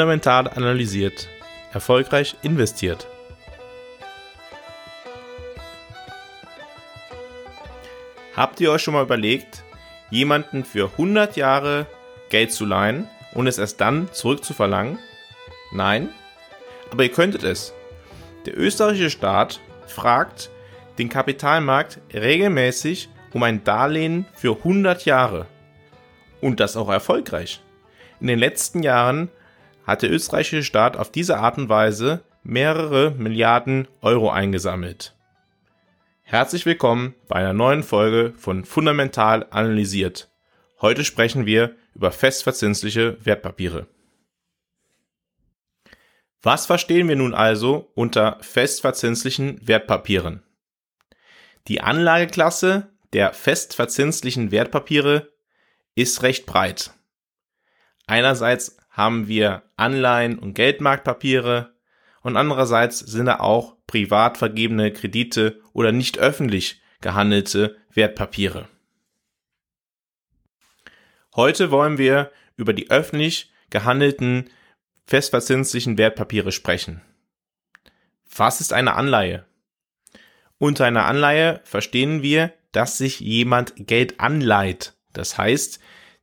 Fundamental analysiert. Erfolgreich investiert. Habt ihr euch schon mal überlegt, jemanden für 100 Jahre Geld zu leihen und es erst dann zurückzuverlangen? Nein? Aber ihr könntet es. Der österreichische Staat fragt den Kapitalmarkt regelmäßig um ein Darlehen für 100 Jahre. Und das auch erfolgreich. In den letzten Jahren hat der österreichische Staat auf diese Art und Weise mehrere Milliarden Euro eingesammelt. Herzlich willkommen bei einer neuen Folge von Fundamental analysiert. Heute sprechen wir über festverzinsliche Wertpapiere. Was verstehen wir nun also unter festverzinslichen Wertpapieren? Die Anlageklasse der festverzinslichen Wertpapiere ist recht breit. Einerseits haben wir Anleihen und Geldmarktpapiere und andererseits sind da auch privat vergebene Kredite oder nicht öffentlich gehandelte Wertpapiere. Heute wollen wir über die öffentlich gehandelten festverzinslichen Wertpapiere sprechen. Was ist eine Anleihe? Unter einer Anleihe verstehen wir, dass sich jemand Geld anleiht. Das heißt,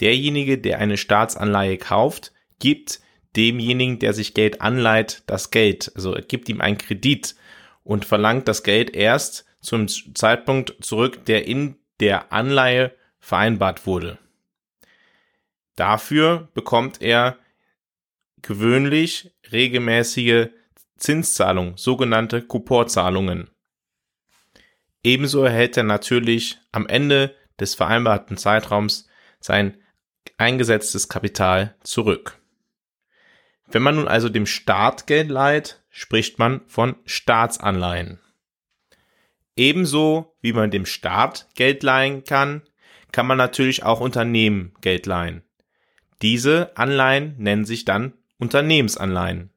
derjenige, der eine Staatsanleihe kauft, gibt demjenigen, der sich Geld anleiht, das Geld. Also er gibt ihm einen Kredit und verlangt das Geld erst zum Zeitpunkt zurück, der in der Anleihe vereinbart wurde. Dafür bekommt er gewöhnlich regelmäßige Zinszahlungen, sogenannte Couponzahlungen. Ebenso erhält er natürlich am Ende des vereinbarten Zeitraums sein eingesetztes Kapital zurück. Wenn man nun also dem Staat Geld leiht, spricht man von Staatsanleihen. Ebenso wie man dem Staat Geld leihen kann, kann man natürlich auch Unternehmen Geld leihen. Diese Anleihen nennen sich dann Unternehmensanleihen.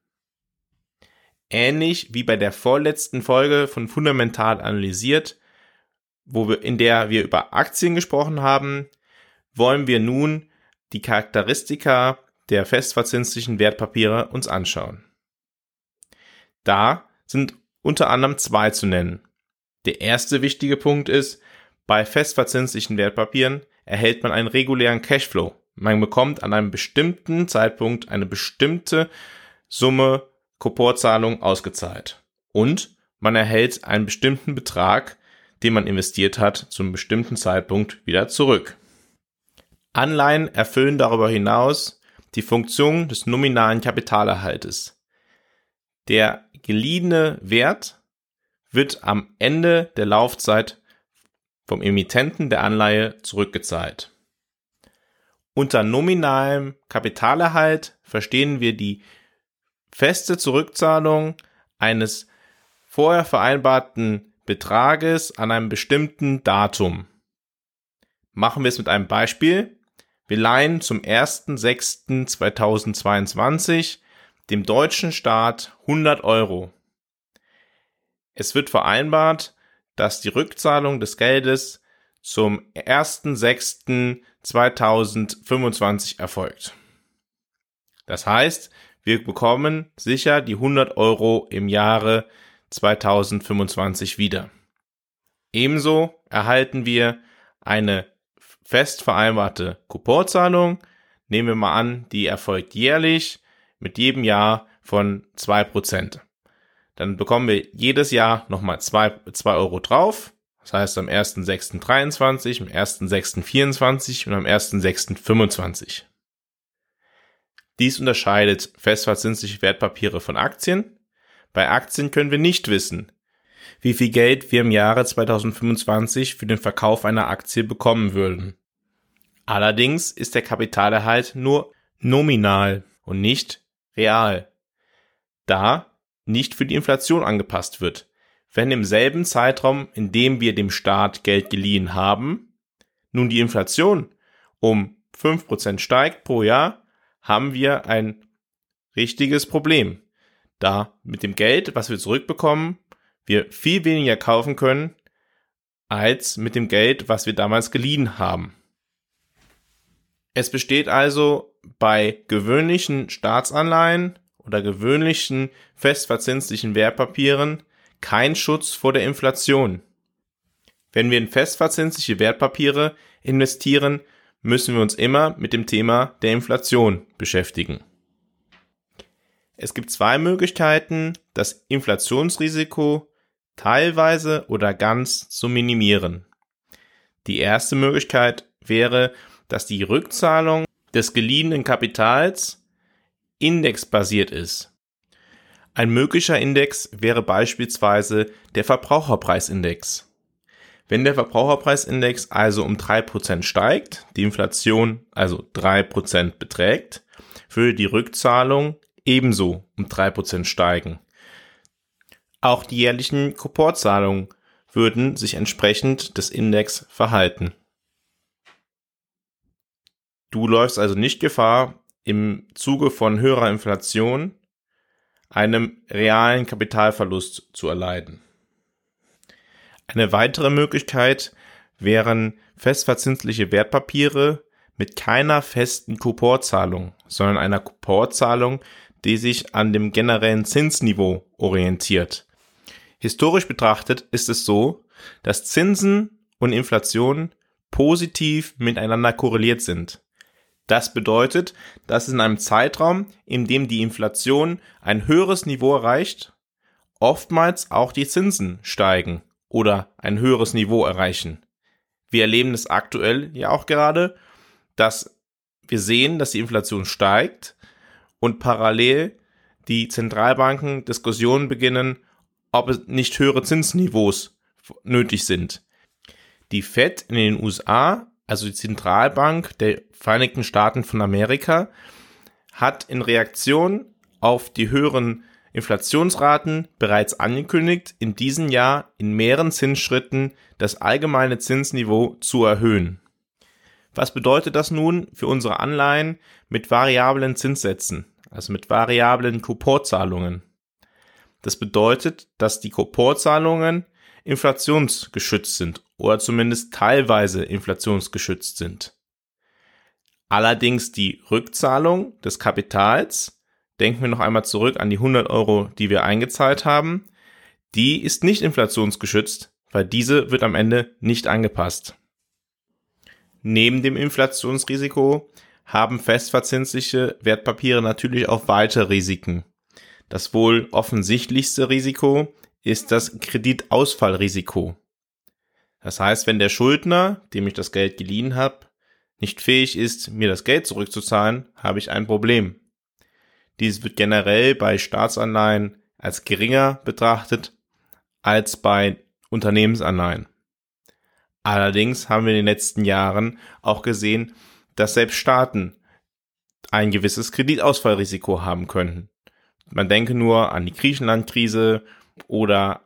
Ähnlich wie bei der vorletzten Folge von Fundamental analysiert, wo wir, in der wir über Aktien gesprochen haben, wollen wir nun die Charakteristika der festverzinslichen Wertpapiere uns anschauen. Da sind unter anderem zwei zu nennen. Der erste wichtige Punkt ist, bei festverzinslichen Wertpapieren erhält man einen regulären Cashflow. Man bekommt an einem bestimmten Zeitpunkt eine bestimmte Summe Couponzahlung ausgezahlt. Und man erhält einen bestimmten Betrag, den man investiert hat, zum bestimmten Zeitpunkt wieder zurück. Anleihen erfüllen darüber hinaus die Funktion des nominalen Kapitalerhaltes. Der geliehene Wert wird am Ende der Laufzeit vom Emittenten der Anleihe zurückgezahlt. Unter nominalem Kapitalerhalt verstehen wir die feste Zurückzahlung eines vorher vereinbarten Betrages an einem bestimmten Datum. Machen wir es mit einem Beispiel. Wir leihen zum 1.6.2022 dem deutschen Staat 100 Euro. Es wird vereinbart, dass die Rückzahlung des Geldes zum 1.6.2025 erfolgt. Das heißt, wir bekommen sicher die 100 Euro im Jahre 2025 wieder. Ebenso erhalten wir eine fest vereinbarte Couponzahlung. Nehmen wir mal an, die erfolgt jährlich mit jedem Jahr von zwei Prozent. Dann bekommen wir jedes Jahr nochmal zwei zwei Euro drauf. Das heißt am 1.6.23, am 1.6.24 und am 1.6.25. Dies unterscheidet festverzinsliche Wertpapiere von Aktien. Bei Aktien können wir nicht wissen, wie viel Geld wir im Jahre 2025 für den Verkauf einer Aktie bekommen würden. Allerdings ist der Kapitalerhalt nur nominal und nicht real, da nicht für die Inflation angepasst wird. Wenn im selben Zeitraum, in dem wir dem Staat Geld geliehen haben, nun die Inflation um 5% steigt pro Jahr, haben wir ein richtiges Problem, da mit dem Geld, was wir zurückbekommen, wir viel weniger kaufen können, als mit dem Geld, was wir damals geliehen haben. Es besteht also bei gewöhnlichen Staatsanleihen oder gewöhnlichen festverzinslichen Wertpapieren kein Schutz vor der Inflation. Wenn wir in festverzinsliche Wertpapiere investieren, müssen wir uns immer mit dem Thema der Inflation beschäftigen. Es gibt zwei Möglichkeiten, das Inflationsrisiko teilweise oder ganz zu minimieren. Die erste Möglichkeit wäre, dass die Rückzahlung des geliehenen Kapitals indexbasiert ist. Ein möglicher Index wäre beispielsweise der Verbraucherpreisindex. Wenn der Verbraucherpreisindex also um drei Prozent steigt, die Inflation also drei Prozent beträgt, würde die Rückzahlung ebenso um drei Prozent steigen. Auch die jährlichen Kuportzahlungen würden sich entsprechend des Index verhalten. Du läufst also nicht Gefahr, im Zuge von höherer Inflation einem realen Kapitalverlust zu erleiden. Eine weitere Möglichkeit wären festverzinsliche Wertpapiere mit keiner festen Kuporzahlung, sondern einer Kuporzahlung, die sich an dem generellen Zinsniveau orientiert. Historisch betrachtet ist es so, dass Zinsen und Inflation positiv miteinander korreliert sind. Das bedeutet, dass in einem Zeitraum, in dem die Inflation ein höheres Niveau erreicht, oftmals auch die Zinsen steigen oder ein höheres Niveau erreichen. Wir erleben es aktuell ja auch gerade, dass wir sehen, dass die Inflation steigt und parallel die Zentralbanken Diskussionen beginnen, ob es nicht höhere Zinsniveaus nötig sind. Die Fed in den USA, also die Zentralbank der Vereinigten Staaten von Amerika, hat in Reaktion auf die höheren Inflationsraten bereits angekündigt, in diesem Jahr in mehreren Zinsschritten das allgemeine Zinsniveau zu erhöhen. Was bedeutet das nun für unsere Anleihen mit variablen Zinssätzen, also mit variablen Couponzahlungen? Das bedeutet, dass die Couponzahlungen inflationsgeschützt sind oder zumindest teilweise inflationsgeschützt sind. Allerdings die Rückzahlung des Kapitals, denken wir noch einmal zurück an die 100 Euro, die wir eingezahlt haben, die ist nicht inflationsgeschützt, weil diese wird am Ende nicht angepasst. Neben dem Inflationsrisiko haben festverzinsliche Wertpapiere natürlich auch weitere Risiken. Das wohl offensichtlichste Risiko ist das Kreditausfallrisiko. Das heißt, wenn der Schuldner, dem ich das Geld geliehen habe, nicht fähig ist, mir das Geld zurückzuzahlen, habe ich ein Problem. Dies wird generell bei Staatsanleihen als geringer betrachtet als bei Unternehmensanleihen. Allerdings haben wir in den letzten Jahren auch gesehen, dass selbst Staaten ein gewisses Kreditausfallrisiko haben könnten. Man denke nur an die Griechenland-Krise oder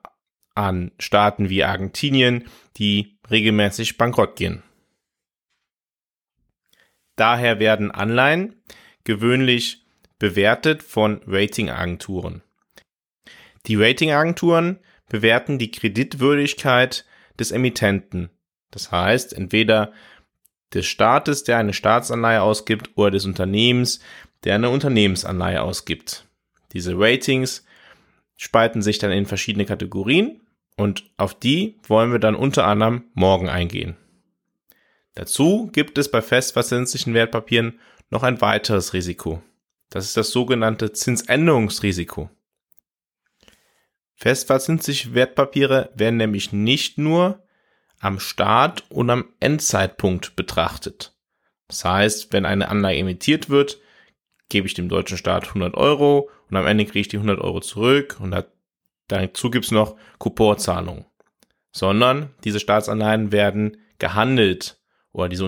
an Staaten wie Argentinien, die regelmäßig bankrott gehen. Daher werden Anleihen gewöhnlich bewertet von Ratingagenturen. Die Ratingagenturen bewerten die Kreditwürdigkeit des Emittenten. Das heißt, entweder des Staates, der eine Staatsanleihe ausgibt, oder des Unternehmens, der eine Unternehmensanleihe ausgibt. Diese Ratings spalten sich dann in verschiedene Kategorien und auf die wollen wir dann unter anderem morgen eingehen. Dazu gibt es bei festverzinslichen Wertpapieren noch ein weiteres Risiko. Das ist das sogenannte Zinsänderungsrisiko. Festverzinsliche Wertpapiere werden nämlich nicht nur am Start und am Endzeitpunkt betrachtet. Das heißt, wenn eine Anleihe emittiert wird, gebe ich dem deutschen Staat 100 Euro und am Ende kriege ich die 100 Euro zurück und dazu gibt es noch Couponzahlungen. Sondern diese Staatsanleihen werden gehandelt oder diese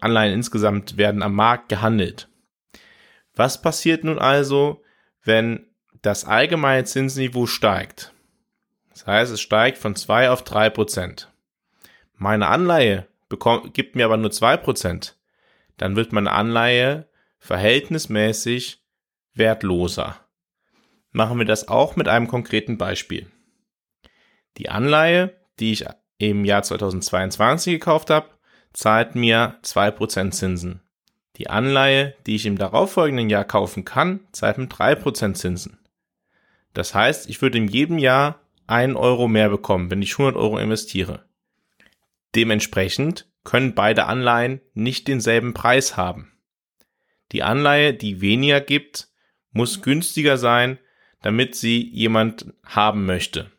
Anleihen insgesamt werden am Markt gehandelt. Was passiert nun also, wenn das allgemeine Zinsniveau steigt? Das heißt, es steigt von 2 auf 3 Prozent. Meine Anleihe bekommt, gibt mir aber nur 2 Prozent. Dann wird meine Anleihe verhältnismäßig wertloser. Machen wir das auch mit einem konkreten Beispiel. Die Anleihe, die ich im Jahr 2022 gekauft habe, zahlt mir 2% Zinsen. Die Anleihe, die ich im darauffolgenden Jahr kaufen kann, zahlt mit 3% Zinsen. Das heißt, ich würde in jedem Jahr einen Euro mehr bekommen, wenn ich 100 Euro investiere. Dementsprechend können beide Anleihen nicht denselben Preis haben. Die Anleihe, die weniger gibt, muss günstiger sein, damit sie jemand haben möchte.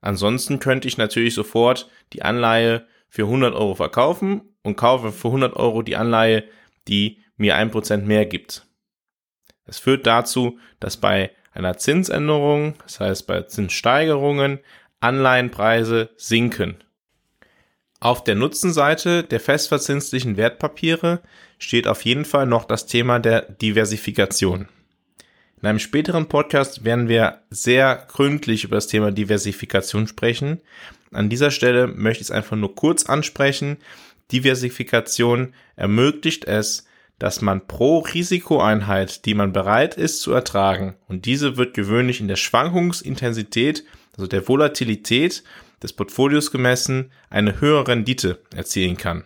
Ansonsten könnte ich natürlich sofort die Anleihe für 100 Euro verkaufen und kaufe für 100 Euro die Anleihe, die mir ein Prozent mehr gibt. Es führt dazu, dass bei einer Zinsänderung, das heißt bei Zinssteigerungen, Anleihenpreise sinken. Auf der Nutzenseite der festverzinslichen Wertpapiere steht auf jeden Fall noch das Thema der Diversifikation. In einem späteren Podcast werden wir sehr gründlich über das Thema Diversifikation sprechen. An dieser Stelle möchte ich es einfach nur kurz ansprechen. Diversifikation ermöglicht es, dass man pro Risikoeinheit, die man bereit ist zu ertragen, und diese wird gewöhnlich in der Schwankungsintensität, also der Volatilität des Portfolios gemessen, eine höhere Rendite erzielen kann.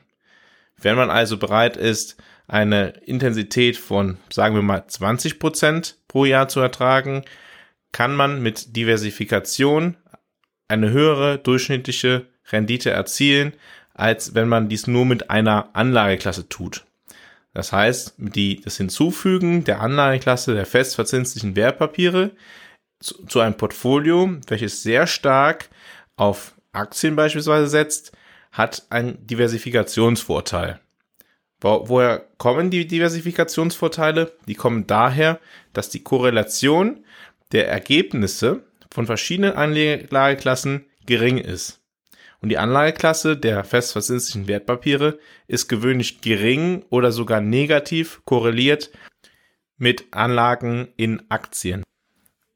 Wenn man also bereit ist, eine Intensität von, sagen wir mal, 20 Prozent pro Jahr zu ertragen, kann man mit Diversifikation eine höhere durchschnittliche Rendite erzielen, als wenn man dies nur mit einer Anlageklasse tut. Das heißt, die, das Hinzufügen der Anlageklasse der festverzinslichen Wertpapiere zu, zu einem Portfolio, welches sehr stark auf Aktien beispielsweise setzt, hat einen Diversifikationsvorteil. Wo, woher kommen die Diversifikationsvorteile? Die kommen daher, dass die Korrelation der Ergebnisse von verschiedenen Anlageklassen gering ist. Und die Anlageklasse der festverzinslichen Wertpapiere ist gewöhnlich gering oder sogar negativ korreliert mit Anlagen in Aktien.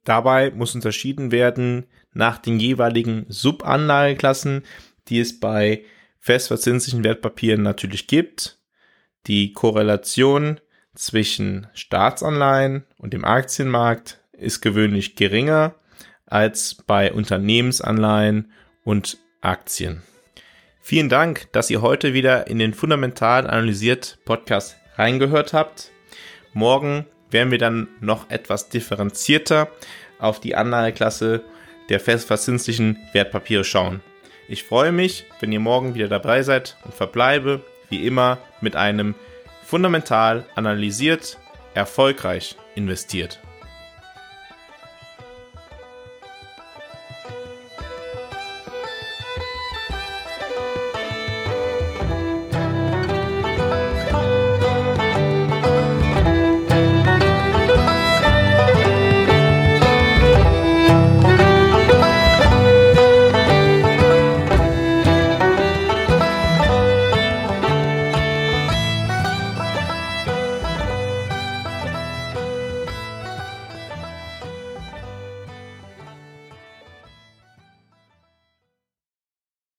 Dabei muss unterschieden werden nach den jeweiligen Subanlageklassen, die es bei festverzinslichen Wertpapieren natürlich gibt. Die Korrelation zwischen Staatsanleihen und dem Aktienmarkt ist gewöhnlich geringer als bei Unternehmensanleihen und Aktien. Vielen Dank, dass ihr heute wieder in den fundamental analysiert Podcast reingehört habt. Morgen werden wir dann noch etwas differenzierter auf die Anlageklasse der festverzinslichen Wertpapiere schauen. Ich freue mich, wenn ihr morgen wieder dabei seid und verbleibe wie immer mit einem fundamental analysiert, erfolgreich investiert.